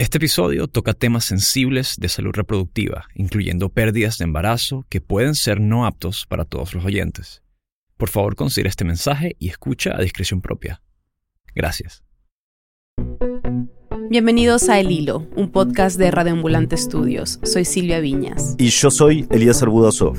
Este episodio toca temas sensibles de salud reproductiva, incluyendo pérdidas de embarazo que pueden ser no aptos para todos los oyentes. Por favor, considera este mensaje y escucha a discreción propia. Gracias. Bienvenidos a El Hilo, un podcast de Radioambulante Estudios. Soy Silvia Viñas. Y yo soy Elías Arbudasov.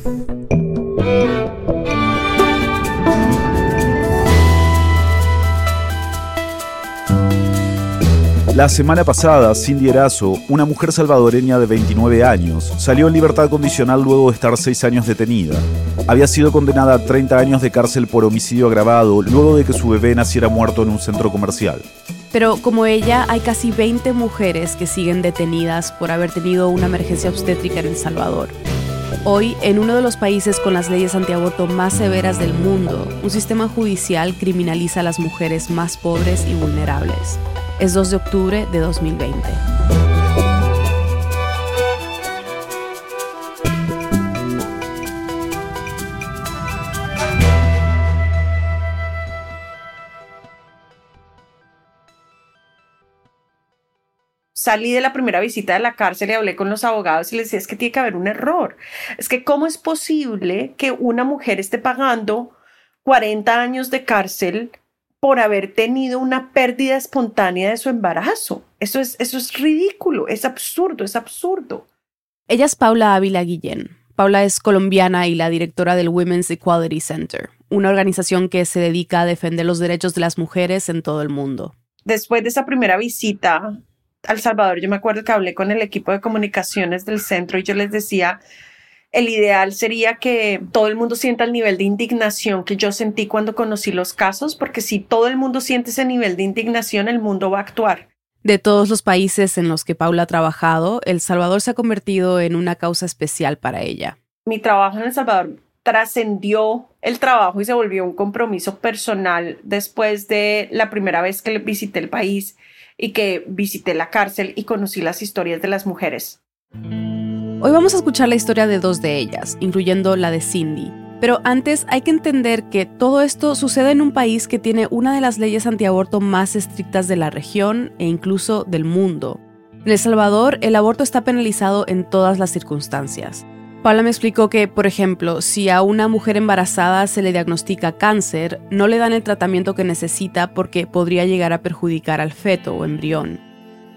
La semana pasada, Cindy Erazo, una mujer salvadoreña de 29 años, salió en libertad condicional luego de estar 6 años detenida. Había sido condenada a 30 años de cárcel por homicidio agravado luego de que su bebé naciera muerto en un centro comercial. Pero como ella, hay casi 20 mujeres que siguen detenidas por haber tenido una emergencia obstétrica en El Salvador. Hoy, en uno de los países con las leyes antiaborto más severas del mundo, un sistema judicial criminaliza a las mujeres más pobres y vulnerables. Es 2 de octubre de 2020. salí de la primera visita de la cárcel y hablé con los abogados y les decía, es que tiene que haber un error. Es que cómo es posible que una mujer esté pagando 40 años de cárcel por haber tenido una pérdida espontánea de su embarazo. Eso es, eso es ridículo, es absurdo, es absurdo. Ella es Paula Ávila Guillén. Paula es colombiana y la directora del Women's Equality Center, una organización que se dedica a defender los derechos de las mujeres en todo el mundo. Después de esa primera visita al Salvador, yo me acuerdo que hablé con el equipo de comunicaciones del centro y yo les decía, el ideal sería que todo el mundo sienta el nivel de indignación que yo sentí cuando conocí los casos, porque si todo el mundo siente ese nivel de indignación, el mundo va a actuar. De todos los países en los que Paula ha trabajado, El Salvador se ha convertido en una causa especial para ella. Mi trabajo en El Salvador trascendió el trabajo y se volvió un compromiso personal después de la primera vez que visité el país y que visité la cárcel y conocí las historias de las mujeres. Hoy vamos a escuchar la historia de dos de ellas, incluyendo la de Cindy. Pero antes hay que entender que todo esto sucede en un país que tiene una de las leyes antiaborto más estrictas de la región e incluso del mundo. En El Salvador, el aborto está penalizado en todas las circunstancias. Paula me explicó que, por ejemplo, si a una mujer embarazada se le diagnostica cáncer, no le dan el tratamiento que necesita porque podría llegar a perjudicar al feto o embrión.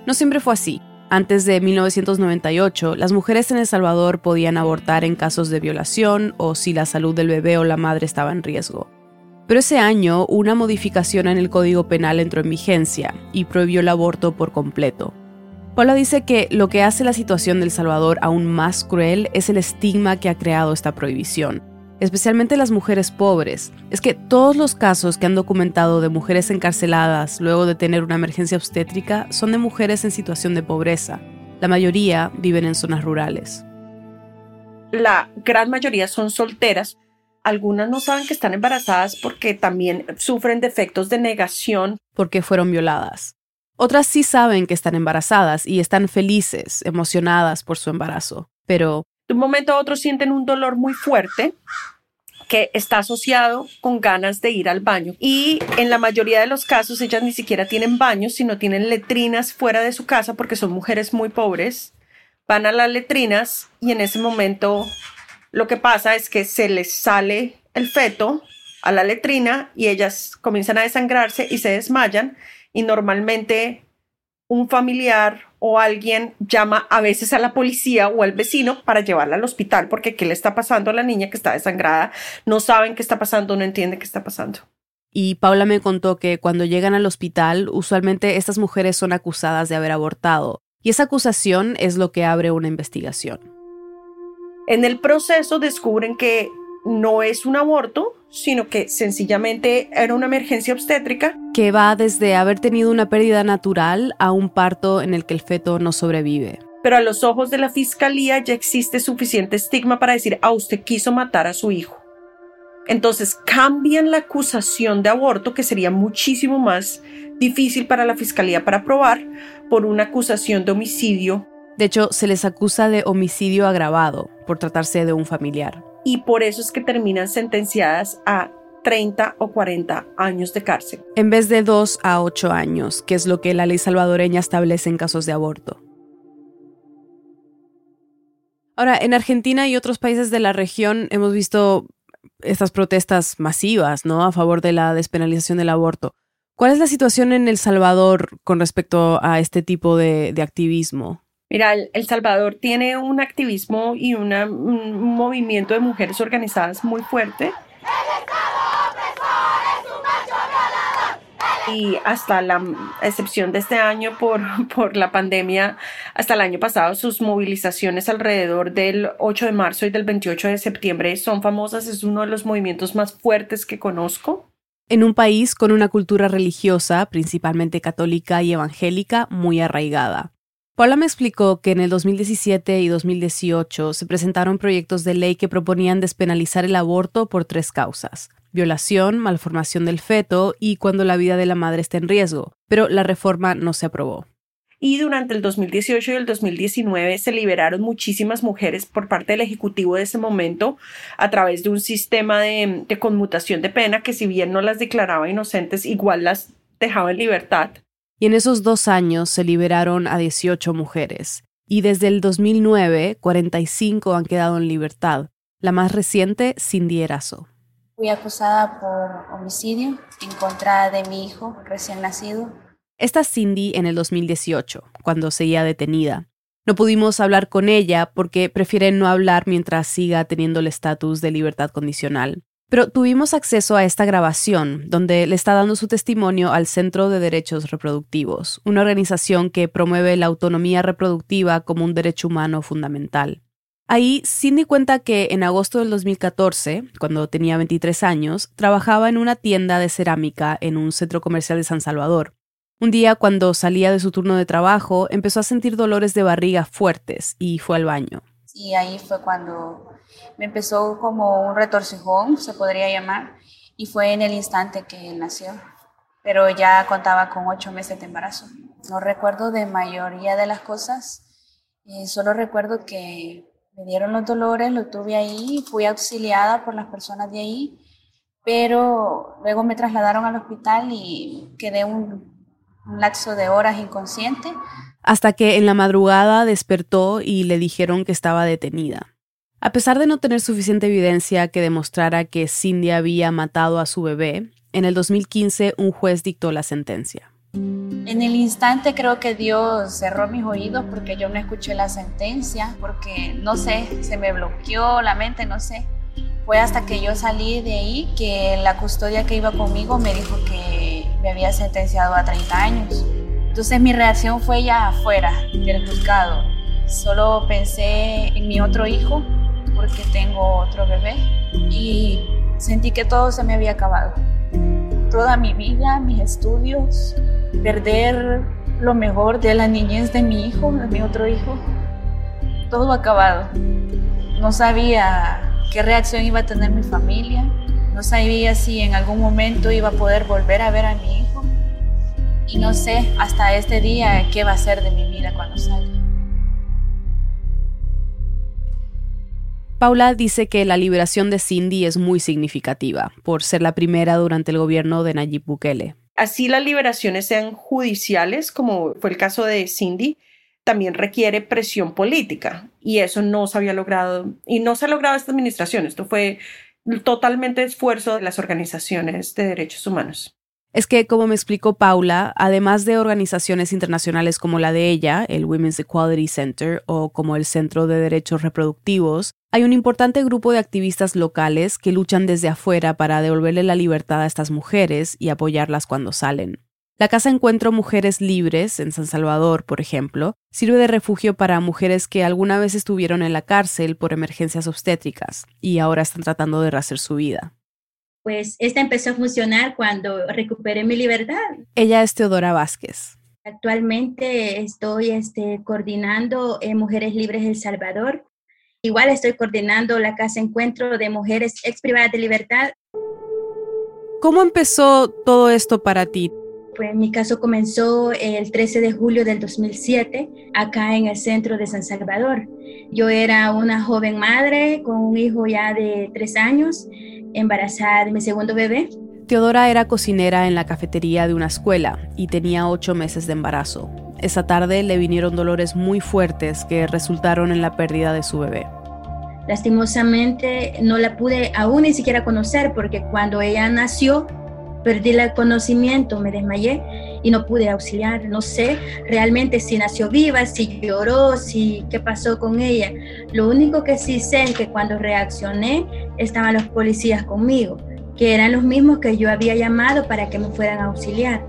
No siempre fue así. Antes de 1998, las mujeres en El Salvador podían abortar en casos de violación o si la salud del bebé o la madre estaba en riesgo. Pero ese año, una modificación en el Código Penal entró en vigencia y prohibió el aborto por completo. Paula dice que lo que hace la situación del Salvador aún más cruel es el estigma que ha creado esta prohibición especialmente las mujeres pobres, es que todos los casos que han documentado de mujeres encarceladas luego de tener una emergencia obstétrica son de mujeres en situación de pobreza. La mayoría viven en zonas rurales. La gran mayoría son solteras. Algunas no saben que están embarazadas porque también sufren defectos de negación. Porque fueron violadas. Otras sí saben que están embarazadas y están felices, emocionadas por su embarazo, pero de un momento a otro sienten un dolor muy fuerte que está asociado con ganas de ir al baño. Y en la mayoría de los casos ellas ni siquiera tienen baños, sino tienen letrinas fuera de su casa porque son mujeres muy pobres. Van a las letrinas y en ese momento lo que pasa es que se les sale el feto a la letrina y ellas comienzan a desangrarse y se desmayan y normalmente un familiar o alguien llama a veces a la policía o al vecino para llevarla al hospital porque qué le está pasando a la niña que está desangrada, no saben qué está pasando, no entienden qué está pasando. Y Paula me contó que cuando llegan al hospital, usualmente estas mujeres son acusadas de haber abortado, y esa acusación es lo que abre una investigación. En el proceso descubren que no es un aborto, sino que sencillamente era una emergencia obstétrica. Que va desde haber tenido una pérdida natural a un parto en el que el feto no sobrevive. Pero a los ojos de la fiscalía ya existe suficiente estigma para decir, a ah, usted quiso matar a su hijo. Entonces cambian la acusación de aborto, que sería muchísimo más difícil para la fiscalía para probar, por una acusación de homicidio. De hecho, se les acusa de homicidio agravado por tratarse de un familiar y por eso es que terminan sentenciadas a 30 o 40 años de cárcel. En vez de 2 a 8 años, que es lo que la ley salvadoreña establece en casos de aborto. Ahora, en Argentina y otros países de la región hemos visto estas protestas masivas, ¿no? A favor de la despenalización del aborto. ¿Cuál es la situación en El Salvador con respecto a este tipo de, de activismo? Mira, El Salvador tiene un activismo y un movimiento de mujeres organizadas muy fuerte. y hasta la excepción de este año por, por la pandemia, hasta el año pasado, sus movilizaciones alrededor del 8 de marzo y del 28 de septiembre son famosas. Es uno de los movimientos más fuertes que conozco. En un país con una cultura religiosa, principalmente católica y evangélica, muy arraigada. Paula me explicó que en el 2017 y 2018 se presentaron proyectos de ley que proponían despenalizar el aborto por tres causas violación, malformación del feto y cuando la vida de la madre está en riesgo, pero la reforma no se aprobó. Y durante el 2018 y el 2019 se liberaron muchísimas mujeres por parte del Ejecutivo de ese momento a través de un sistema de, conmutación de pena que si bien no las declaraba inocentes, igual las dejaba en libertad. Y en esos dos años se liberaron a 18 mujeres. Y desde el 2009, 45 han quedado en libertad. La más reciente, Cindy Erazo. Fui acusada por homicidio en contra de mi hijo recién nacido. Esta es Cindy en el 2018, cuando seguía detenida. No pudimos hablar con ella porque prefiere no hablar mientras siga teniendo el estatus de libertad condicional. Pero tuvimos acceso a esta grabación, donde le está dando su testimonio al Centro de Derechos Reproductivos, una organización que promueve la autonomía reproductiva como un derecho humano fundamental. Ahí Cindy cuenta que en agosto del 2014, cuando tenía 23 años, trabajaba en una tienda de cerámica en un centro comercial de San Salvador. Un día, cuando salía de su turno de trabajo, empezó a sentir dolores de barriga fuertes y fue al baño. Y ahí fue cuando me empezó como un retorcijón, se podría llamar, y fue en el instante que nació. Pero ya contaba con ocho meses de embarazo. No recuerdo de mayoría de las cosas, eh, solo recuerdo que me dieron los dolores, lo tuve ahí, fui auxiliada por las personas de ahí, pero luego me trasladaron al hospital y quedé un lapso de horas inconsciente. Hasta que en la madrugada despertó y le dijeron que estaba detenida. A pesar de no tener suficiente evidencia que demostrara que Cindy había matado a su bebé, en el 2015 un juez dictó la sentencia. En el instante creo que Dios cerró mis oídos porque yo no escuché la sentencia, porque no sé, se me bloqueó la mente, no sé. Fue hasta que yo salí de ahí que la custodia que iba conmigo me dijo que me había sentenciado a 30 años. Entonces mi reacción fue ya afuera del juzgado. Solo pensé en mi otro hijo porque tengo otro bebé y sentí que todo se me había acabado. Toda mi vida, mis estudios, perder lo mejor de la niñez de mi hijo, de mi otro hijo, todo acabado. No sabía qué reacción iba a tener mi familia, no sabía si en algún momento iba a poder volver a ver a mi hijo y no sé hasta este día qué va a ser de mi vida cuando salga. Paula dice que la liberación de Cindy es muy significativa por ser la primera durante el gobierno de Nayib Bukele. Así las liberaciones sean judiciales, como fue el caso de Cindy, también requiere presión política y eso no se había logrado y no se ha logrado esta administración. Esto fue totalmente esfuerzo de las organizaciones de derechos humanos es que, como me explicó Paula, además de organizaciones internacionales como la de ella, el Women's Equality Center o como el Centro de Derechos Reproductivos, hay un importante grupo de activistas locales que luchan desde afuera para devolverle la libertad a estas mujeres y apoyarlas cuando salen. La Casa Encuentro Mujeres Libres, en San Salvador, por ejemplo, sirve de refugio para mujeres que alguna vez estuvieron en la cárcel por emergencias obstétricas y ahora están tratando de rehacer su vida pues esta empezó a funcionar cuando recuperé mi libertad. Ella es Teodora Vázquez. Actualmente estoy este, coordinando eh, Mujeres Libres El Salvador. Igual estoy coordinando la Casa Encuentro de Mujeres Ex Privadas de Libertad. ¿Cómo empezó todo esto para ti? Pues mi caso comenzó el 13 de julio del 2007, acá en el centro de San Salvador. Yo era una joven madre con un hijo ya de tres años embarazada de mi segundo bebé. Teodora era cocinera en la cafetería de una escuela y tenía ocho meses de embarazo. Esa tarde le vinieron dolores muy fuertes que resultaron en la pérdida de su bebé. Lastimosamente no la pude aún ni siquiera conocer porque cuando ella nació perdí el conocimiento, me desmayé y no pude auxiliar. No sé realmente si nació viva, si lloró, si qué pasó con ella. Lo único que sí sé es que cuando reaccioné estaban los policías conmigo, que eran los mismos que yo había llamado para que me fueran a auxiliar.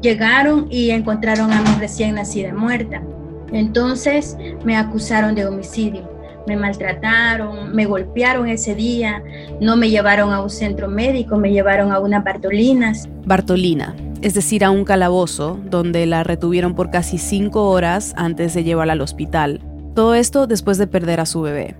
Llegaron y encontraron a mi recién nacida muerta. Entonces me acusaron de homicidio me maltrataron, me golpearon ese día, no me llevaron a un centro médico, me llevaron a unas Bartolinas. Bartolina, es decir, a un calabozo, donde la retuvieron por casi cinco horas antes de llevarla al hospital. Todo esto después de perder a su bebé.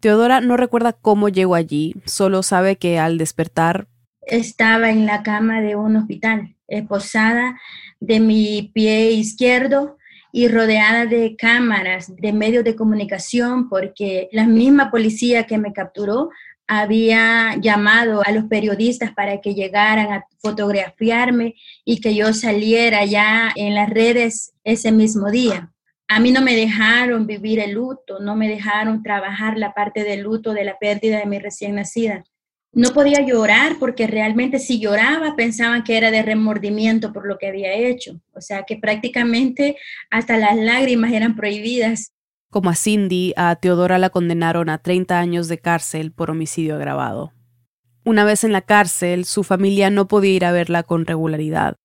Teodora no recuerda cómo llegó allí, solo sabe que al despertar... Estaba en la cama de un hospital, esposada de mi pie izquierdo y rodeada de cámaras, de medios de comunicación, porque la misma policía que me capturó había llamado a los periodistas para que llegaran a fotografiarme y que yo saliera ya en las redes ese mismo día. A mí no me dejaron vivir el luto, no me dejaron trabajar la parte del luto de la pérdida de mi recién nacida no podía llorar porque realmente si lloraba pensaban que era de remordimiento por lo que había hecho. O sea que prácticamente hasta las lágrimas eran prohibidas. Como a Cindy, a Teodora la condenaron a 30 años de cárcel por homicidio agravado. Una vez en la cárcel, su familia no podía ir a verla con regularidad.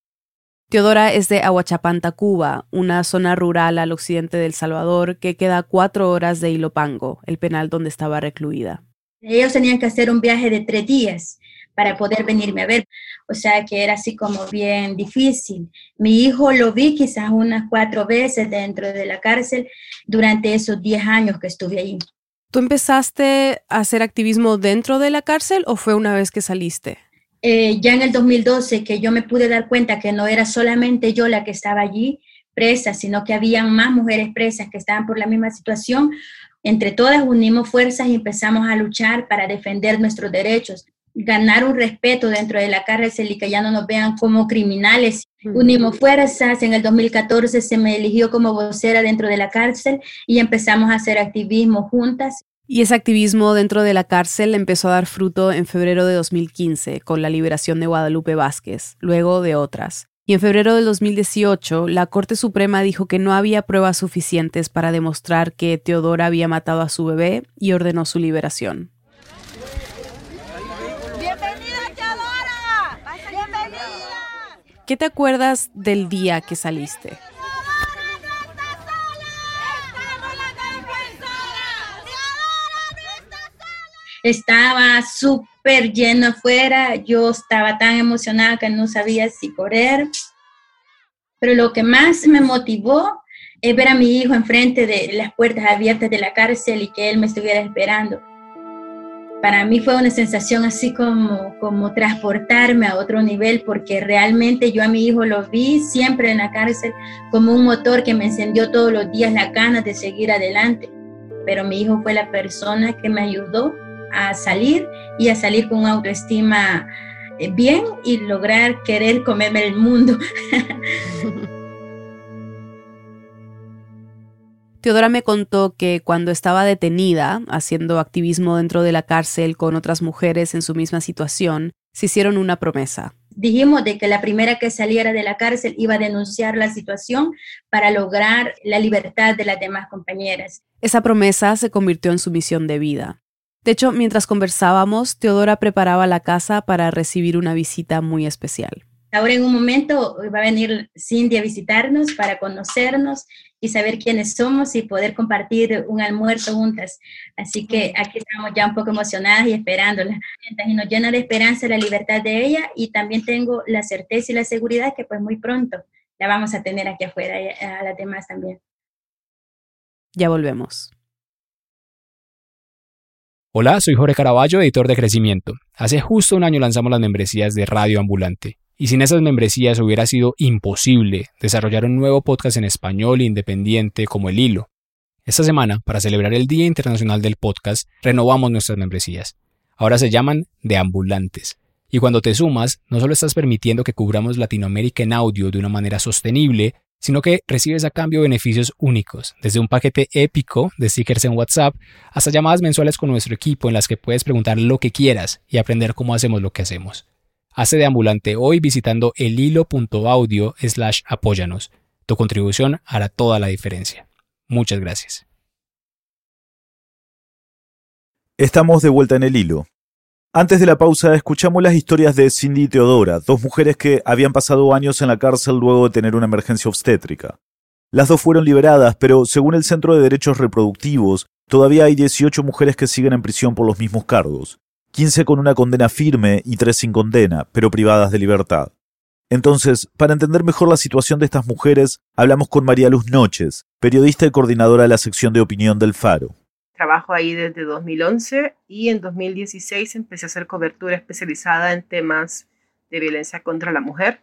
Teodora es de Aguachapanta, Cuba, una zona rural al occidente del Salvador que queda a cuatro horas de Ilopango, el penal donde estaba recluida. Ellos tenían que hacer un viaje de tres días para poder venirme a ver. O sea que era así como bien difícil. Mi hijo lo vi quizás unas cuatro veces dentro de la cárcel durante esos diez años que estuve allí. ¿Tú empezaste a hacer activismo dentro de la cárcel o fue una vez que saliste? Eh, ya en el 2012 que yo me pude dar cuenta que no era solamente yo la que estaba allí presa, sino que había más mujeres presas que estaban por la misma situación, entre todas unimos fuerzas y empezamos a luchar para defender nuestros derechos, ganar un respeto dentro de la cárcel y que ya no nos vean como criminales. Unimos fuerzas, en el 2014 se me eligió como vocera dentro de la cárcel y empezamos a hacer activismo juntas. Y ese activismo dentro de la cárcel empezó a dar fruto en febrero de 2015 con la liberación de Guadalupe Vázquez, luego de otras. Y en febrero del 2018, la Corte Suprema dijo que no había pruebas suficientes para demostrar que Teodora había matado a su bebé y ordenó su liberación. ¿Qué te acuerdas del día que saliste? Estaba súper lleno afuera, yo estaba tan emocionada que no sabía si correr. Pero lo que más me motivó es ver a mi hijo enfrente de las puertas abiertas de la cárcel y que él me estuviera esperando. Para mí fue una sensación así como, como transportarme a otro nivel, porque realmente yo a mi hijo lo vi siempre en la cárcel como un motor que me encendió todos los días la ganas de seguir adelante. Pero mi hijo fue la persona que me ayudó a salir y a salir con una autoestima eh, bien y lograr querer comerme el mundo. Teodora me contó que cuando estaba detenida, haciendo activismo dentro de la cárcel con otras mujeres en su misma situación, se hicieron una promesa. Dijimos de que la primera que saliera de la cárcel iba a denunciar la situación para lograr la libertad de las demás compañeras. Esa promesa se convirtió en su misión de vida. De hecho, mientras conversábamos, Teodora preparaba la casa para recibir una visita muy especial. Ahora en un momento va a venir Cindy a visitarnos para conocernos y saber quiénes somos y poder compartir un almuerzo juntas. Así que aquí estamos ya un poco emocionadas y esperándola. Y nos llena de esperanza la libertad de ella y también tengo la certeza y la seguridad que pues muy pronto la vamos a tener aquí afuera y a las demás también. Ya volvemos. Hola, soy Jorge Caraballo, editor de Crecimiento. Hace justo un año lanzamos las membresías de Radio Ambulante. Y sin esas membresías hubiera sido imposible desarrollar un nuevo podcast en español independiente como El Hilo. Esta semana, para celebrar el Día Internacional del Podcast, renovamos nuestras membresías. Ahora se llaman Deambulantes. Y cuando te sumas, no solo estás permitiendo que cubramos Latinoamérica en audio de una manera sostenible, sino que recibes a cambio beneficios únicos, desde un paquete épico de stickers en WhatsApp hasta llamadas mensuales con nuestro equipo en las que puedes preguntar lo que quieras y aprender cómo hacemos lo que hacemos. Hace de ambulante hoy visitando elhilo.audio slash apóyanos. Tu contribución hará toda la diferencia. Muchas gracias. Estamos de vuelta en el hilo. Antes de la pausa escuchamos las historias de Cindy y Teodora, dos mujeres que habían pasado años en la cárcel luego de tener una emergencia obstétrica. Las dos fueron liberadas, pero según el Centro de Derechos Reproductivos, todavía hay 18 mujeres que siguen en prisión por los mismos cargos, 15 con una condena firme y 3 sin condena, pero privadas de libertad. Entonces, para entender mejor la situación de estas mujeres, hablamos con María Luz Noches, periodista y coordinadora de la sección de opinión del Faro. Trabajo ahí desde 2011 y en 2016 empecé a hacer cobertura especializada en temas de violencia contra la mujer.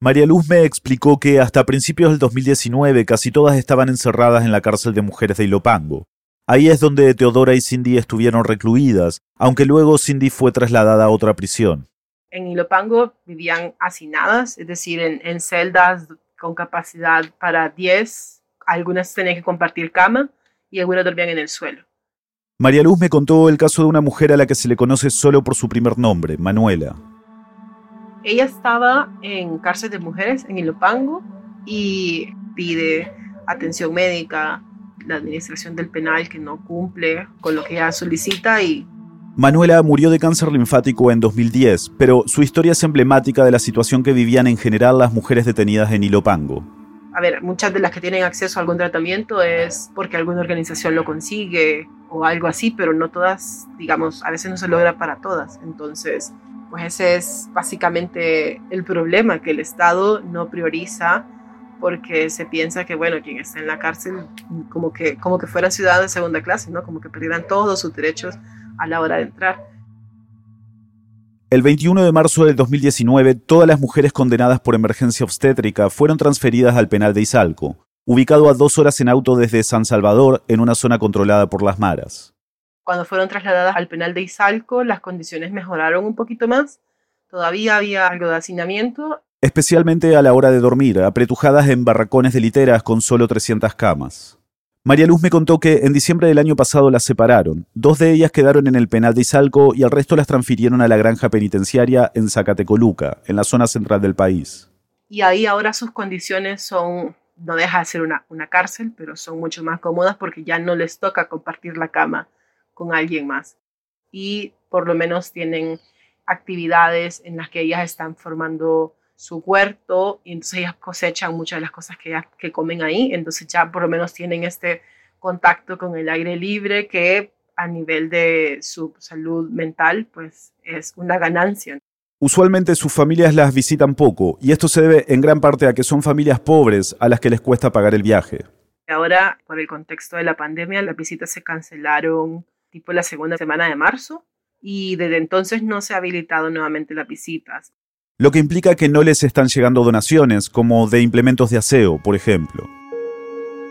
María Luz me explicó que hasta principios del 2019 casi todas estaban encerradas en la cárcel de mujeres de Ilopango. Ahí es donde Teodora y Cindy estuvieron recluidas, aunque luego Cindy fue trasladada a otra prisión. En Ilopango vivían hacinadas, es decir, en, en celdas con capacidad para 10, algunas tenían que compartir cama y algunas dormían en el suelo. María Luz me contó el caso de una mujer a la que se le conoce solo por su primer nombre, Manuela. Ella estaba en cárcel de mujeres en Ilopango y pide atención médica, la administración del penal que no cumple con lo que ella solicita y... Manuela murió de cáncer linfático en 2010, pero su historia es emblemática de la situación que vivían en general las mujeres detenidas en Ilopango a ver, muchas de las que tienen acceso a algún tratamiento es porque alguna organización lo consigue o algo así, pero no todas, digamos, a veces no se logra para todas. Entonces, pues ese es básicamente el problema, que el Estado no prioriza porque se piensa que, bueno, quien está en la cárcel, como que, como que fueran ciudadanos de segunda clase, ¿no? Como que perdieran todos sus derechos a la hora de entrar. El 21 de marzo del 2019, todas las mujeres condenadas por emergencia obstétrica fueron transferidas al penal de Izalco, ubicado a dos horas en auto desde San Salvador, en una zona controlada por las maras. Cuando fueron trasladadas al penal de Izalco, las condiciones mejoraron un poquito más. Todavía había algo de hacinamiento. Especialmente a la hora de dormir, apretujadas en barracones de literas con solo 300 camas. María Luz me contó que en diciembre del año pasado las separaron. Dos de ellas quedaron en el penal de Izalco y el resto las transfirieron a la granja penitenciaria en Zacatecoluca, en la zona central del país. Y ahí ahora sus condiciones son, no deja de ser una, una cárcel, pero son mucho más cómodas porque ya no les toca compartir la cama con alguien más. Y por lo menos tienen actividades en las que ellas están formando su huerto y entonces ellas cosechan muchas de las cosas que, que comen ahí, entonces ya por lo menos tienen este contacto con el aire libre que a nivel de su salud mental pues es una ganancia. Usualmente sus familias las visitan poco y esto se debe en gran parte a que son familias pobres a las que les cuesta pagar el viaje. Ahora, por el contexto de la pandemia, las visitas se cancelaron tipo la segunda semana de marzo y desde entonces no se ha habilitado nuevamente las visitas lo que implica que no les están llegando donaciones, como de implementos de aseo, por ejemplo.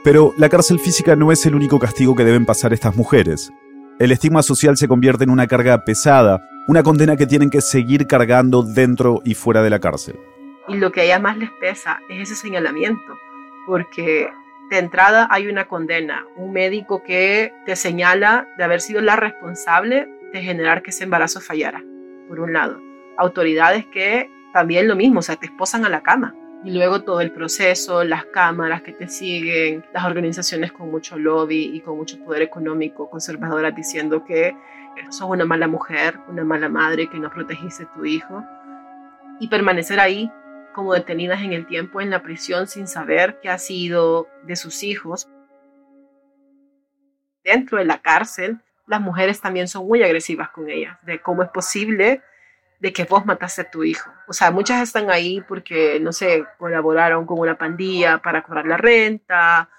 Pero la cárcel física no es el único castigo que deben pasar estas mujeres. El estigma social se convierte en una carga pesada, una condena que tienen que seguir cargando dentro y fuera de la cárcel. Y lo que a ellas más les pesa es ese señalamiento, porque de entrada hay una condena, un médico que te señala de haber sido la responsable de generar que ese embarazo fallara, por un lado autoridades que también lo mismo, o sea, te esposan a la cama. Y luego todo el proceso, las cámaras que te siguen, las organizaciones con mucho lobby y con mucho poder económico, conservadoras diciendo que sos una mala mujer, una mala madre, que no protegiste a tu hijo. Y permanecer ahí como detenidas en el tiempo en la prisión sin saber qué ha sido de sus hijos. Dentro de la cárcel, las mujeres también son muy agresivas con ellas, de cómo es posible de que vos mataste a tu hijo. O sea, muchas están ahí porque, no sé, colaboraron con una pandilla para cobrar la renta,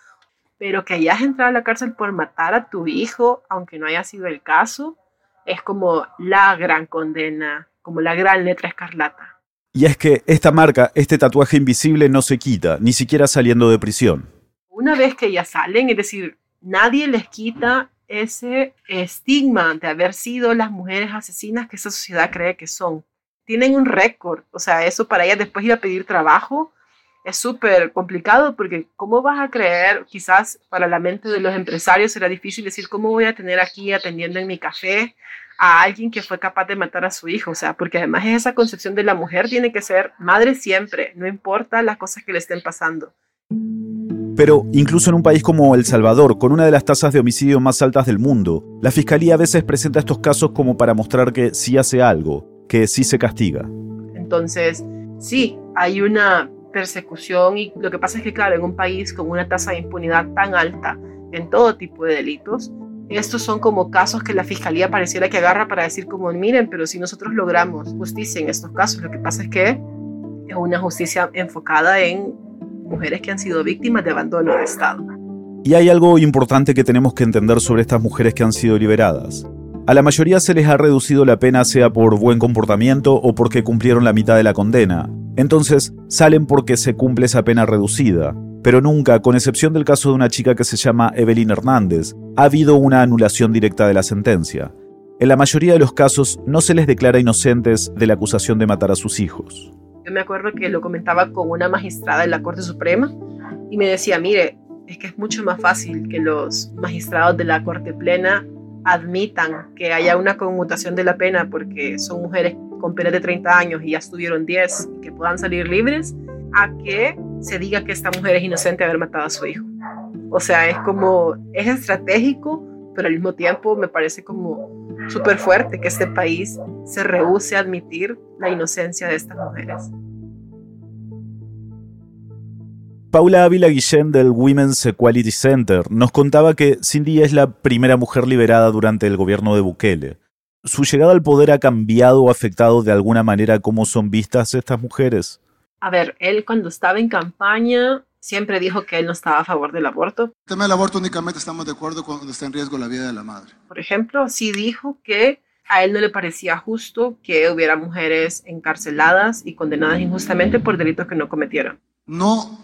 pero que hayas entrado a la cárcel por matar a tu hijo, aunque no haya sido el caso, es como la gran condena, como la gran letra escarlata. Y es que esta marca, este tatuaje invisible no se quita, ni siquiera saliendo de prisión. Una vez que ya salen, es decir, nadie les quita ese estigma de haber sido las mujeres asesinas que esa sociedad cree que son. Tienen un récord, o sea, eso para ellas después ir a pedir trabajo es súper complicado porque ¿cómo vas a creer? Quizás para la mente de los empresarios será difícil decir, ¿cómo voy a tener aquí atendiendo en mi café a alguien que fue capaz de matar a su hijo? O sea, porque además es esa concepción de la mujer tiene que ser madre siempre, no importa las cosas que le estén pasando. Pero incluso en un país como El Salvador, con una de las tasas de homicidio más altas del mundo, la Fiscalía a veces presenta estos casos como para mostrar que sí hace algo, que sí se castiga. Entonces, sí, hay una persecución y lo que pasa es que, claro, en un país con una tasa de impunidad tan alta en todo tipo de delitos, estos son como casos que la fiscalía pareciera que agarra para decir como, miren, pero si nosotros logramos justicia en estos casos, lo que pasa es que es una justicia enfocada en mujeres que han sido víctimas de abandono de Estado. Y hay algo importante que tenemos que entender sobre estas mujeres que han sido liberadas. A la mayoría se les ha reducido la pena sea por buen comportamiento o porque cumplieron la mitad de la condena. Entonces, salen porque se cumple esa pena reducida. Pero nunca, con excepción del caso de una chica que se llama Evelyn Hernández, ha habido una anulación directa de la sentencia. En la mayoría de los casos no se les declara inocentes de la acusación de matar a sus hijos. Yo me acuerdo que lo comentaba con una magistrada de la Corte Suprema y me decía, mire, es que es mucho más fácil que los magistrados de la Corte Plena admitan que haya una conmutación de la pena porque son mujeres con pena de 30 años y ya estuvieron 10 y que puedan salir libres, a que se diga que esta mujer es inocente de haber matado a su hijo. O sea, es como, es estratégico, pero al mismo tiempo me parece como súper fuerte que este país se rehúse a admitir la inocencia de estas mujeres. Paula Ávila Guillén del Women's Equality Center nos contaba que Cindy es la primera mujer liberada durante el gobierno de Bukele. ¿Su llegada al poder ha cambiado o afectado de alguna manera cómo son vistas estas mujeres? A ver, él cuando estaba en campaña siempre dijo que él no estaba a favor del aborto. El tema del aborto únicamente estamos de acuerdo cuando está en riesgo la vida de la madre. Por ejemplo, sí dijo que a él no le parecía justo que hubiera mujeres encarceladas y condenadas injustamente por delitos que no cometieron. No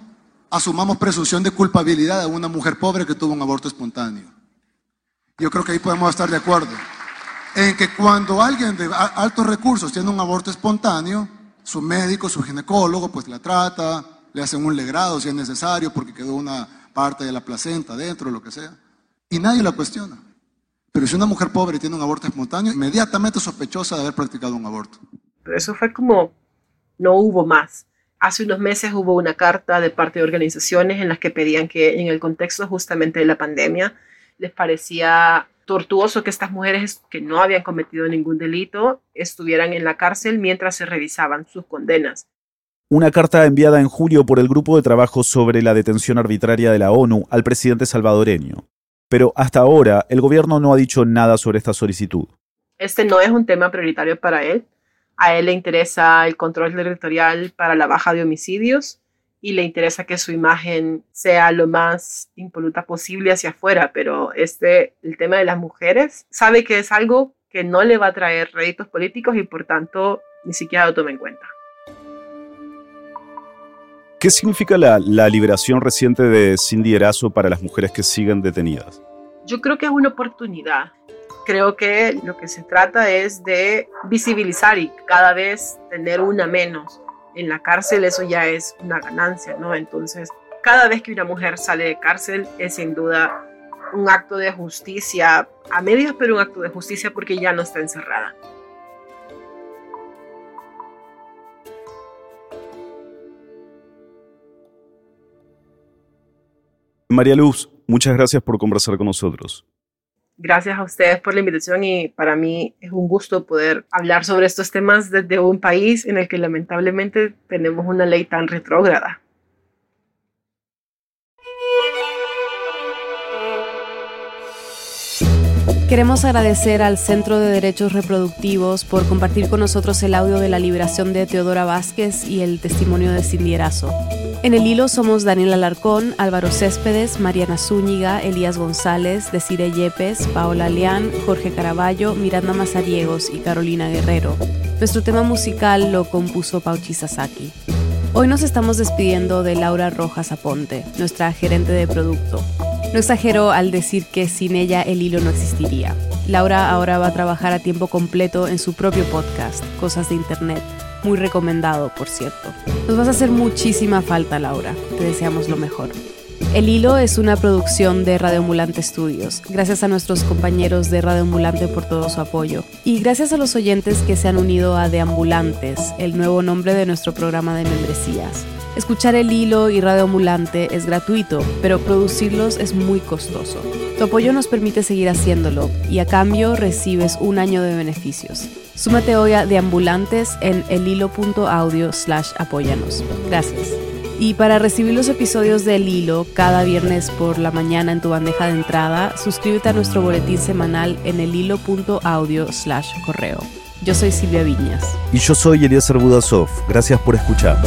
asumamos presunción de culpabilidad a una mujer pobre que tuvo un aborto espontáneo. Yo creo que ahí podemos estar de acuerdo. En que cuando alguien de altos recursos tiene un aborto espontáneo, su médico, su ginecólogo, pues la trata, le hacen un legrado si es necesario porque quedó una parte de la placenta dentro, lo que sea. Y nadie la cuestiona. Pero si una mujer pobre tiene un aborto espontáneo, inmediatamente sospechosa de haber practicado un aborto. Pero eso fue como, no hubo más. Hace unos meses hubo una carta de parte de organizaciones en las que pedían que en el contexto justamente de la pandemia les parecía tortuoso que estas mujeres que no habían cometido ningún delito estuvieran en la cárcel mientras se revisaban sus condenas una carta enviada en julio por el Grupo de Trabajo sobre la Detención Arbitraria de la ONU al presidente salvadoreño. Pero hasta ahora el gobierno no ha dicho nada sobre esta solicitud. Este no es un tema prioritario para él. A él le interesa el control territorial para la baja de homicidios y le interesa que su imagen sea lo más impoluta posible hacia afuera, pero este, el tema de las mujeres, sabe que es algo que no le va a traer réditos políticos y por tanto ni siquiera lo toma en cuenta. ¿Qué significa la, liberación reciente de Cindy Erazo para las mujeres que siguen detenidas? Yo creo que es una oportunidad. Creo que lo que se trata es de visibilizar y cada vez tener una menos. En la cárcel eso ya es una ganancia, ¿no? Entonces, cada vez que una mujer sale de cárcel es sin duda un acto de justicia a medios, pero un acto de justicia porque ya no está encerrada. María Luz, muchas gracias por conversar con nosotros. Gracias a ustedes por la invitación y para mí es un gusto poder hablar sobre estos temas desde un país en el que lamentablemente tenemos una ley tan retrógrada. Queremos agradecer al Centro de Derechos Reproductivos por compartir con nosotros el audio de la liberación de Teodora Vázquez y el testimonio de Cindy Erazo. En el hilo somos Daniel Alarcón, Álvaro Céspedes, Mariana Zúñiga, Elías González, Desire Yepes, Paola Leán, Jorge Caraballo, Miranda Mazariegos y Carolina Guerrero. Nuestro tema musical lo compuso Pauchi Sasaki. Hoy nos estamos despidiendo de Laura Rojas Aponte, nuestra gerente de producto. No exagero al decir que sin ella el hilo no existiría. Laura ahora va a trabajar a tiempo completo en su propio podcast, Cosas de Internet. Muy recomendado, por cierto. Nos vas a hacer muchísima falta, Laura. Te deseamos lo mejor. El Hilo es una producción de Radio Ambulante Studios. Gracias a nuestros compañeros de Radio Ambulante por todo su apoyo. Y gracias a los oyentes que se han unido a Deambulantes, el nuevo nombre de nuestro programa de membresías. Escuchar el hilo y Radio Ambulante es gratuito, pero producirlos es muy costoso. Tu apoyo nos permite seguir haciéndolo y a cambio recibes un año de beneficios. Súmate hoy a Deambulantes en elhilo.audio slash apóyanos. Gracias. Y para recibir los episodios del Hilo cada viernes por la mañana en tu bandeja de entrada, suscríbete a nuestro boletín semanal en el hilo.audio slash correo. Yo soy Silvia Viñas. Y yo soy Eliezer Budasov. Gracias por escuchar.